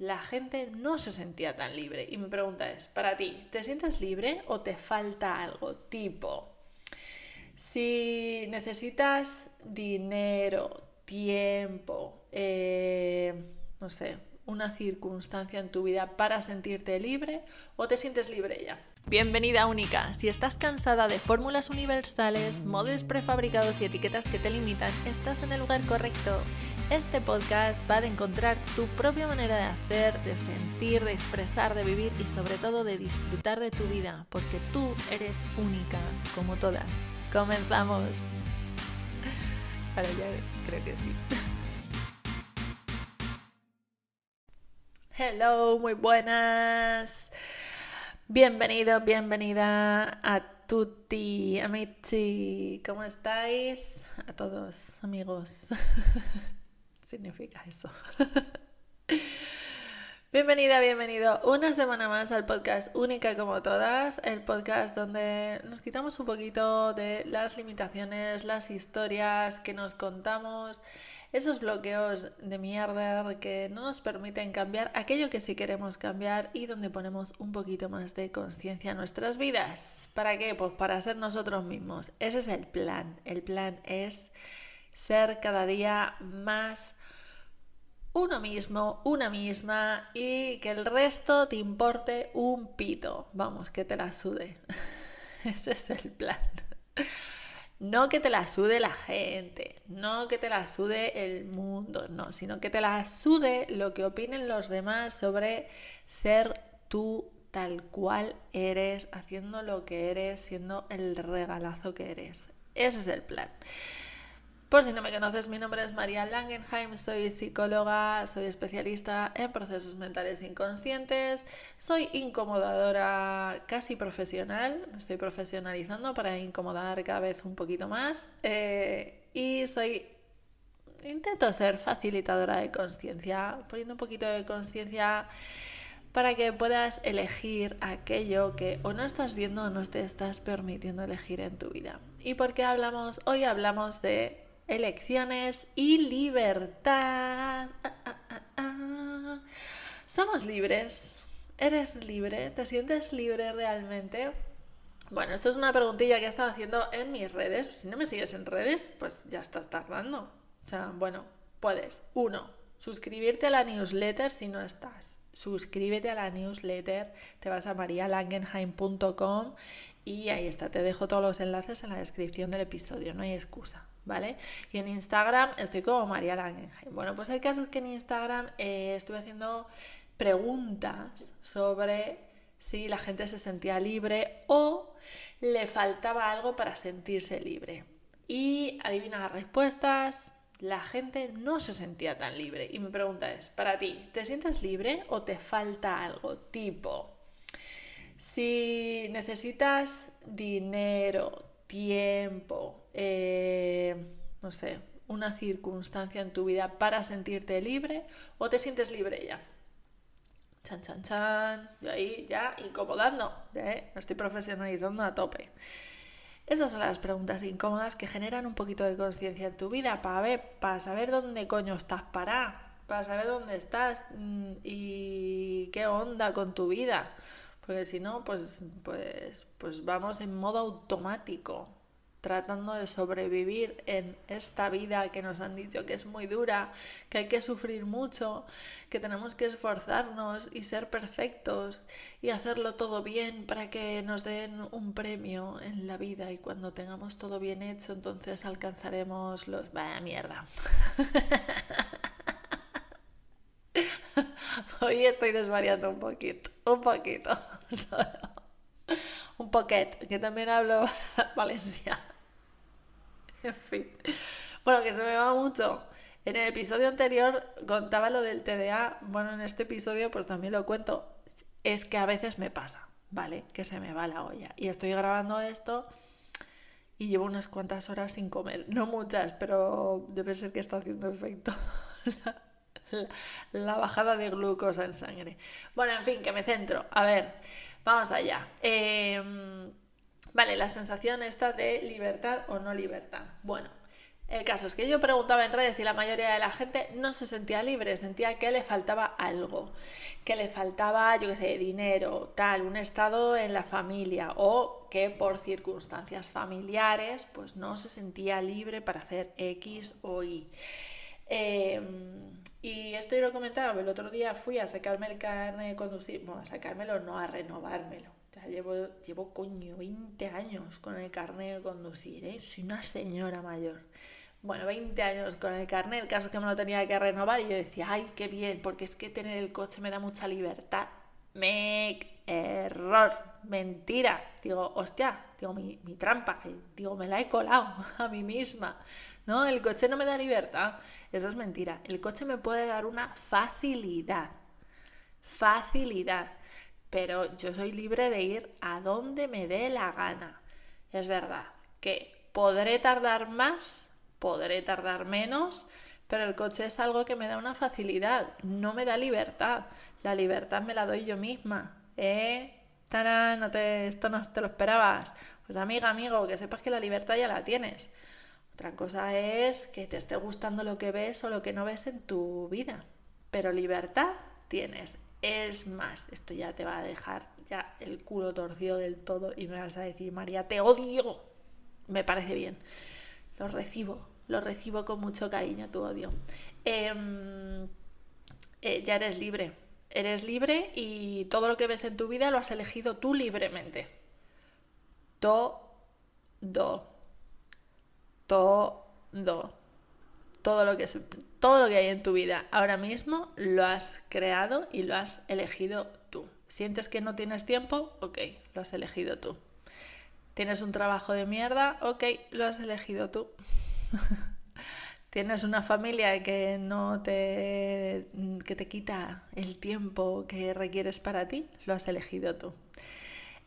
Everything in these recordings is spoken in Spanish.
la gente no se sentía tan libre. Y mi pregunta es, para ti, ¿te sientes libre o te falta algo? Tipo, si necesitas dinero, tiempo, eh, no sé, una circunstancia en tu vida para sentirte libre o te sientes libre ya. Bienvenida única. Si estás cansada de fórmulas universales, modos prefabricados y etiquetas que te limitan, estás en el lugar correcto. Este podcast va a encontrar tu propia manera de hacer, de sentir, de expresar, de vivir y sobre todo de disfrutar de tu vida, porque tú eres única, como todas. Comenzamos. Ahora ya creo que sí. Hello, muy buenas. Bienvenido, bienvenida a tutti, amici. ¿Cómo estáis? A todos, amigos. significa eso. Bienvenida, bienvenido una semana más al podcast Única como todas, el podcast donde nos quitamos un poquito de las limitaciones, las historias que nos contamos, esos bloqueos de mierda que no nos permiten cambiar aquello que sí queremos cambiar y donde ponemos un poquito más de conciencia en nuestras vidas. ¿Para qué? Pues para ser nosotros mismos. Ese es el plan. El plan es ser cada día más uno mismo, una misma y que el resto te importe un pito. Vamos, que te la sude. Ese es el plan. No que te la sude la gente, no que te la sude el mundo, no, sino que te la sude lo que opinen los demás sobre ser tú tal cual eres, haciendo lo que eres, siendo el regalazo que eres. Ese es el plan. Por si no me conoces, mi nombre es María Langenheim, soy psicóloga, soy especialista en procesos mentales inconscientes, soy incomodadora casi profesional, me estoy profesionalizando para incomodar cada vez un poquito más eh, y soy intento ser facilitadora de conciencia, poniendo un poquito de conciencia para que puedas elegir aquello que o no estás viendo o no te estás permitiendo elegir en tu vida. ¿Y por qué hablamos? Hoy hablamos de elecciones y libertad. Ah, ah, ah, Somos libres. ¿Eres libre? ¿Te sientes libre realmente? Bueno, esto es una preguntilla que he estado haciendo en mis redes. Si no me sigues en redes, pues ya estás tardando. O sea, bueno, puedes. Uno, suscribirte a la newsletter si no estás. Suscríbete a la newsletter, te vas a marialangenheim.com y ahí está, te dejo todos los enlaces en la descripción del episodio, no hay excusa. ¿Vale? Y en Instagram estoy como María Langenheim. Bueno, pues el caso es que en Instagram eh, estuve haciendo preguntas sobre si la gente se sentía libre o le faltaba algo para sentirse libre. Y adivina las respuestas, la gente no se sentía tan libre. Y mi pregunta es, para ti, ¿te sientes libre o te falta algo? Tipo, si necesitas dinero, tiempo, eh, no sé, una circunstancia en tu vida para sentirte libre o te sientes libre ya. Chan, chan, chan. Yo ahí ya incomodando. ¿eh? Me estoy profesionalizando a tope. Estas son las preguntas incómodas que generan un poquito de conciencia en tu vida para ver, para saber dónde coño estás para, para saber dónde estás mm, y qué onda con tu vida. Porque si no, pues, pues, pues vamos en modo automático tratando de sobrevivir en esta vida que nos han dicho que es muy dura, que hay que sufrir mucho, que tenemos que esforzarnos y ser perfectos y hacerlo todo bien para que nos den un premio en la vida y cuando tengamos todo bien hecho entonces alcanzaremos los... Vaya mierda. Hoy estoy desvariando un poquito, un poquito, Un poquet, que también hablo valenciano. en fin. Bueno, que se me va mucho. En el episodio anterior contaba lo del TDA. Bueno, en este episodio pues también lo cuento. Es que a veces me pasa, ¿vale? Que se me va la olla. Y estoy grabando esto y llevo unas cuantas horas sin comer. No muchas, pero debe ser que está haciendo efecto. la, bajada de glucosa en sangre. Bueno, en fin, que me centro. A ver, vamos allá. Eh, Vale, la sensación esta de libertad o no libertad. Bueno, El caso es que yo preguntaba en redes y la mayoría de la gente no se sentía libre, sentía que le faltaba algo, que le faltaba, yo qué sé, dinero, tal, un estado en la familia o que por circunstancias familiares pues no se sentía libre para hacer X o Y. Em, y esto yo lo comentaba, el otro día fui a sacarme el carne de conducir, bueno, a sacármelo, no a renovármelo. Llevo, llevo coño 20 años con el carnet de conducir, ¿eh? soy una señora mayor bueno, 20 años con el carnet, el caso es que me lo tenía que renovar y yo decía, ay, qué bien, porque es que tener el coche me da mucha libertad. Me error, mentira. Digo, hostia, digo, mi, mi trampa, que digo, me la he colado a mí misma. No, el coche no me da libertad. Eso es mentira. El coche me puede dar una facilidad. Facilidad. Pero yo soy libre de ir a donde me dé la gana. Es verdad que podré tardar más podré tardar menos, pero el coche es algo que me da una facilidad, no me da libertad. La libertad me la doy yo misma. ¿Eh? No te, esto no te lo esperabas. Pues amiga, amigo, que sepas que la libertad ya la tienes. Otra cosa es que te esté gustando lo que ves o lo que no ves en tu vida. Pero libertad tienes. Es más, esto ya te va a dejar ya el culo torcido del todo y me vas a decir, María, te odio. Me parece bien. Lo recibo, lo recibo con mucho cariño, tu odio. Em, eh, ya eres libre. Eres libre y todo lo que ves en tu vida lo has elegido tú libremente. Todo. Todo. Todo lo, que todo lo que hay en tu vida ahora mismo lo has creado y lo has elegido tú. ¿Sientes que no tienes tiempo? Ok, lo has elegido tú. ¿Tienes un trabajo de mierda? Ok, lo has elegido tú. tienes una familia que no te que te quita el tiempo que requieres para ti, lo has elegido tú.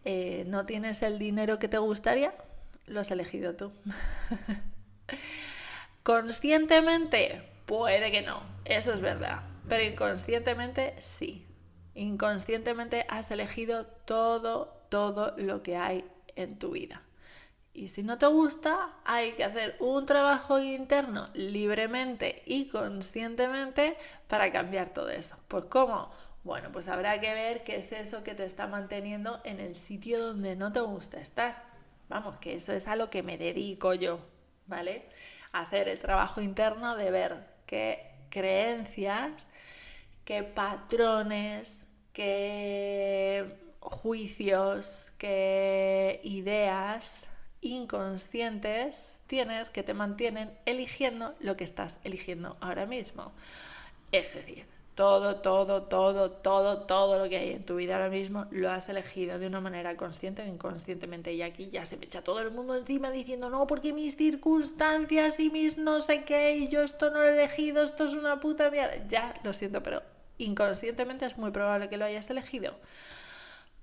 Eh, no tienes el dinero que te gustaría, lo has elegido tú. Conscientemente, puede que no, eso es verdad, pero inconscientemente sí. Inconscientemente has elegido todo, todo lo que hay en tu vida. Y si no te gusta, hay que hacer un trabajo interno libremente y conscientemente para cambiar todo eso. Pues ¿cómo? Bueno, pues habrá que ver qué es eso que te está manteniendo en el sitio donde no te gusta estar. Vamos, que eso es a lo que me dedico yo, ¿vale? Hacer el trabajo interno de ver qué creencias, qué patrones, qué juicios, qué ideas inconscientes tienes que te mantienen eligiendo lo que estás eligiendo ahora mismo. Es decir, todo, todo, todo, todo, todo lo que hay en tu vida ahora mismo lo has elegido de una manera consciente o inconscientemente. Y aquí ya se me echa todo el mundo encima diciendo, no, porque mis circunstancias y mis no sé qué, y yo esto no lo he elegido, esto es una puta mierda. Ya, lo siento, pero inconscientemente es muy probable que lo hayas elegido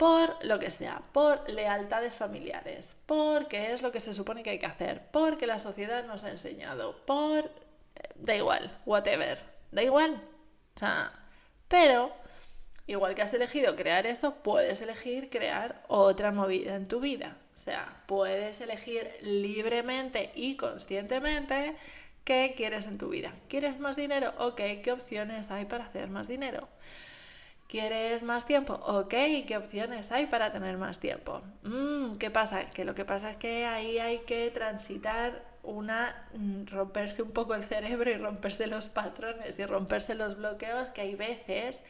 por lo que sea, por lealtades familiares, porque es lo que se supone que hay que hacer, porque la sociedad nos ha enseñado, por... Eh, da igual, whatever, da igual. O sea, pero igual que has elegido crear eso, puedes elegir crear otra movida en tu vida. O sea, puedes elegir libremente y conscientemente qué quieres en tu vida. ¿Quieres más dinero? Ok, ¿qué opciones hay para hacer más dinero? ¿Quieres más tiempo? Ok, ¿qué opciones hay para tener más tiempo? Mm, ¿Qué pasa? Que lo que pasa es que ahí hay que transitar una, mm, romperse un poco el cerebro y romperse los patrones y romperse los bloqueos que hay veces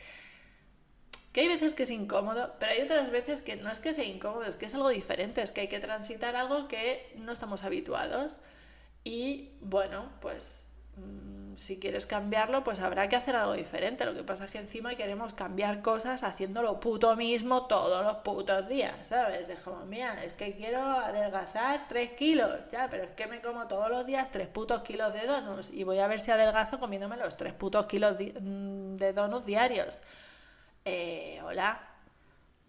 que hay veces que es incómodo, pero hay otras veces que no es que sea incómodo, es que es algo diferente, es que hay que transitar algo que no estamos habituados. Y bueno, pues si quieres cambiarlo, pues habrá que hacer algo diferente. Lo que pasa es que encima queremos cambiar cosas haciendo lo puto mismo todos los putos días, ¿sabes? Es como, mira, es que quiero adelgazar 3 kilos, ya, pero es que me como todos los días 3 putos kilos de donuts y voy a ver si adelgazo comiéndome los 3 putos kilos mm, de donuts diarios. Eh, hola,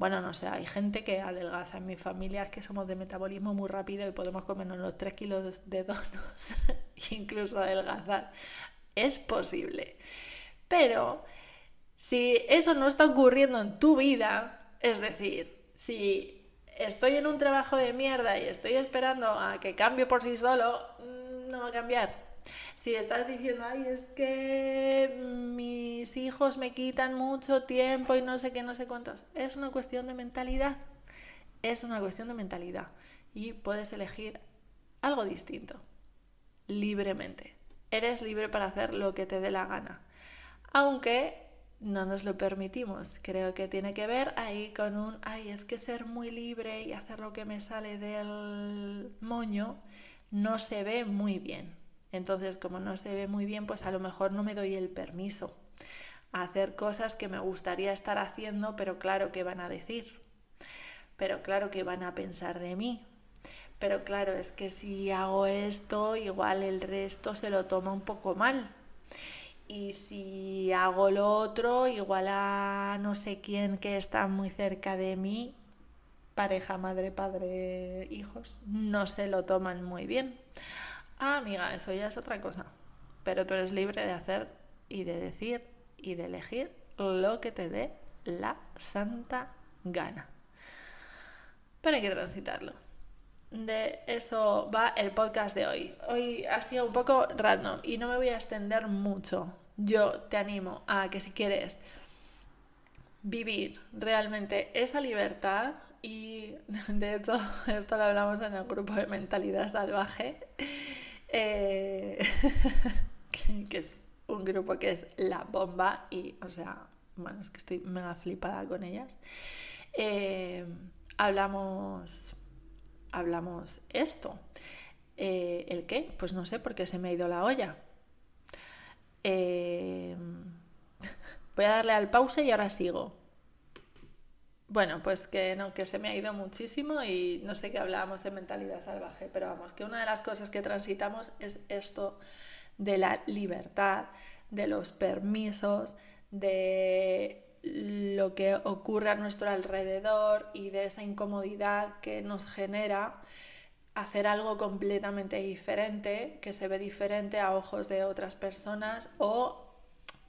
bueno, no sé, hay gente que adelgaza en mi familia, es que somos de metabolismo muy rápido y podemos comernos los 3 kilos de donos, incluso adelgazar. Es posible. Pero si eso no está ocurriendo en tu vida, es decir, si estoy en un trabajo de mierda y estoy esperando a que cambie por sí solo, mm, no va a cambiar. Si estás diciendo, ay, es que mis hijos me quitan mucho tiempo y no sé qué, no sé cuántos, es una cuestión de mentalidad. Es una cuestión de mentalidad. Y puedes elegir algo distinto, libremente. Eres libre para hacer lo que te dé la gana. Aunque no nos lo permitimos. Creo que tiene que ver ahí con un, ay, es que ser muy libre y hacer lo que me sale del moño no se ve muy bien. Entonces, como no se ve muy bien, pues a lo mejor no me doy el permiso a hacer cosas que me gustaría estar haciendo, pero claro que van a decir, pero claro que van a pensar de mí. Pero claro, es que si hago esto, igual el resto se lo toma un poco mal y si hago lo otro, igual a no sé quién que está muy cerca de mí, pareja, madre, padre, hijos, no se lo toman muy bien. Ah, amiga, eso ya es otra cosa. Pero tú eres libre de hacer y de decir y de elegir lo que te dé la santa gana. Pero hay que transitarlo. De eso va el podcast de hoy. Hoy ha sido un poco random y no me voy a extender mucho yo te animo a que si quieres vivir realmente esa libertad, y de hecho esto lo hablamos en el grupo de mentalidad salvaje, eh, que es un grupo que es la bomba y, o sea, bueno, es que estoy mega flipada con ellas. Eh, hablamos, hablamos esto. Eh, ¿El qué? Pues no sé, porque se me ha ido la olla. Voy a darle al pause y ahora sigo. Bueno, pues que no, que se me ha ido muchísimo y no sé qué hablábamos de mentalidad salvaje, pero vamos, que una de las cosas que transitamos es esto de la libertad, de los permisos, de lo que ocurre a nuestro alrededor y de esa incomodidad que nos genera hacer algo completamente diferente, que se ve diferente a ojos de otras personas o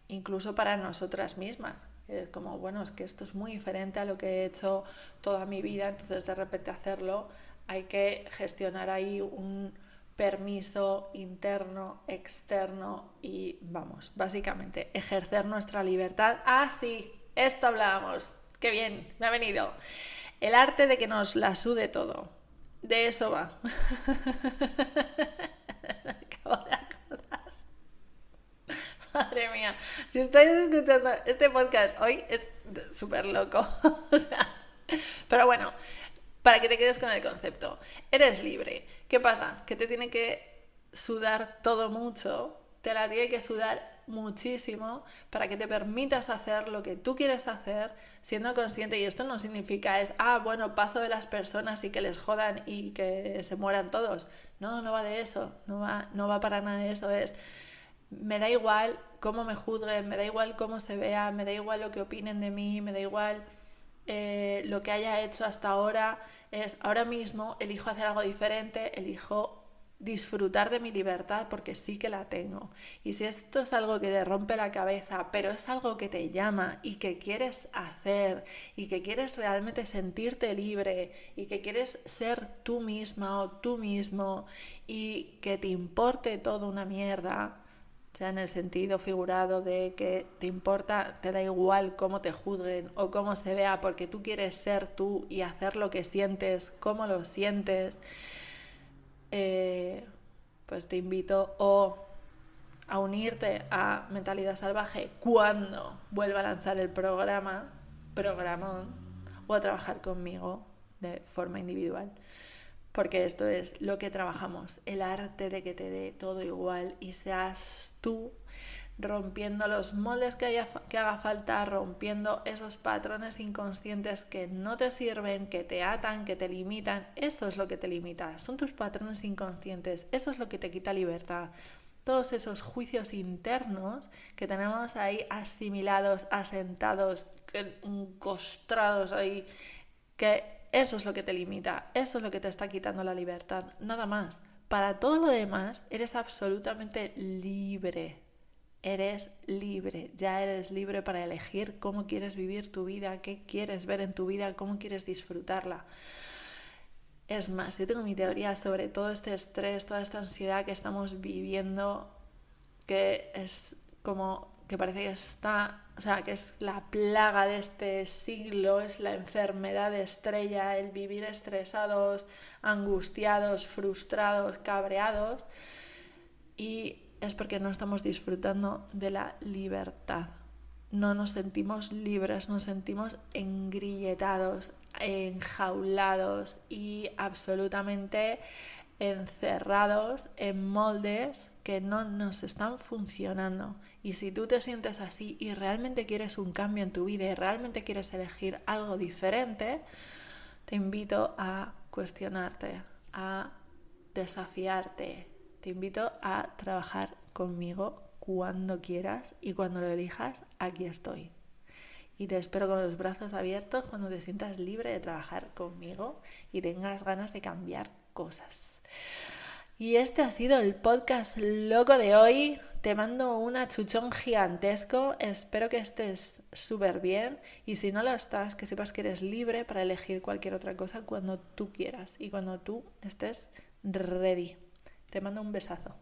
incluso para nosotras mismas. Es como, bueno, es que esto es muy diferente a lo que he hecho toda mi vida, entonces de repente hacerlo hay que gestionar ahí un permiso interno, externo y vamos, básicamente ejercer nuestra libertad. Ah, sí, esto hablábamos. Qué bien, me ha venido. El arte de que nos la sude todo. De eso va. Madre mía, si estáis escuchando este podcast hoy es súper loco. o sea, pero bueno, para que te quedes con el concepto, eres libre. ¿Qué pasa? Que te tiene que sudar todo mucho, te la tiene que sudar muchísimo para que te permitas hacer lo que tú quieres hacer siendo consciente. Y esto no significa es, ah, bueno, paso de las personas y que les jodan y que se mueran todos. No, no va de eso, no va, no va para nada de eso. Es, me da igual cómo me juzguen, me da igual cómo se vea, me da igual lo que opinen de mí, me da igual eh, lo que haya hecho hasta ahora. Es ahora mismo elijo hacer algo diferente, elijo disfrutar de mi libertad porque sí que la tengo. Y si esto es algo que te rompe la cabeza, pero es algo que te llama y que quieres hacer y que quieres realmente sentirte libre y que quieres ser tú misma o tú mismo y que te importe todo una mierda, en el sentido figurado de que te importa, te da igual cómo te juzguen o cómo se vea, porque tú quieres ser tú y hacer lo que sientes, cómo lo sientes eh, pues te invito o a unirte a Mentalidad Salvaje cuando vuelva a lanzar el programa, programón, o a trabajar conmigo de forma individual. Porque esto es lo que trabajamos, el arte de que te dé todo igual y seas tú rompiendo los moldes que, haya, que haga falta, rompiendo esos patrones inconscientes que no te sirven, que te atan, que te limitan. Eso es lo que te limita, son tus patrones inconscientes, eso es lo que te quita libertad. Todos esos juicios internos que tenemos ahí asimilados, asentados, encostrados ahí, que eso es lo que te limita, eso es lo que te está quitando la libertad, nada más. Para todo lo demás, eres absolutamente libre eres libre, ya eres libre para elegir cómo quieres vivir tu vida, qué quieres ver en tu vida, cómo quieres disfrutarla. Es más, yo tengo mi teoría sobre todo este estrés, toda esta ansiedad que estamos viviendo, que es como que parece que está, o sea, que es la plaga de este siglo, es la enfermedad estrella, el vivir estresados, angustiados, frustrados, cabreados, y es porque no estamos disfrutando de la libertad. No nos sentimos libres, nos sentimos engrilletados, enjaulados y absolutamente encerrados en moldes que no nos están funcionando. Y si tú te sientes así y realmente quieres un cambio en tu vida y realmente quieres elegir algo diferente, te invito a cuestionarte, a desafiarte. Te invito a trabajar conmigo cuando quieras y cuando lo elijas, aquí estoy. Y te espero con los brazos abiertos cuando te sientas libre de trabajar conmigo y tengas ganas de cambiar cosas. Y este ha sido el podcast loco de hoy. Te mando un achuchón gigantesco. Espero que estés súper bien. Y si no lo estás, que sepas que eres libre para elegir cualquier otra cosa cuando tú quieras y cuando tú estés ready. Te mando un besazo.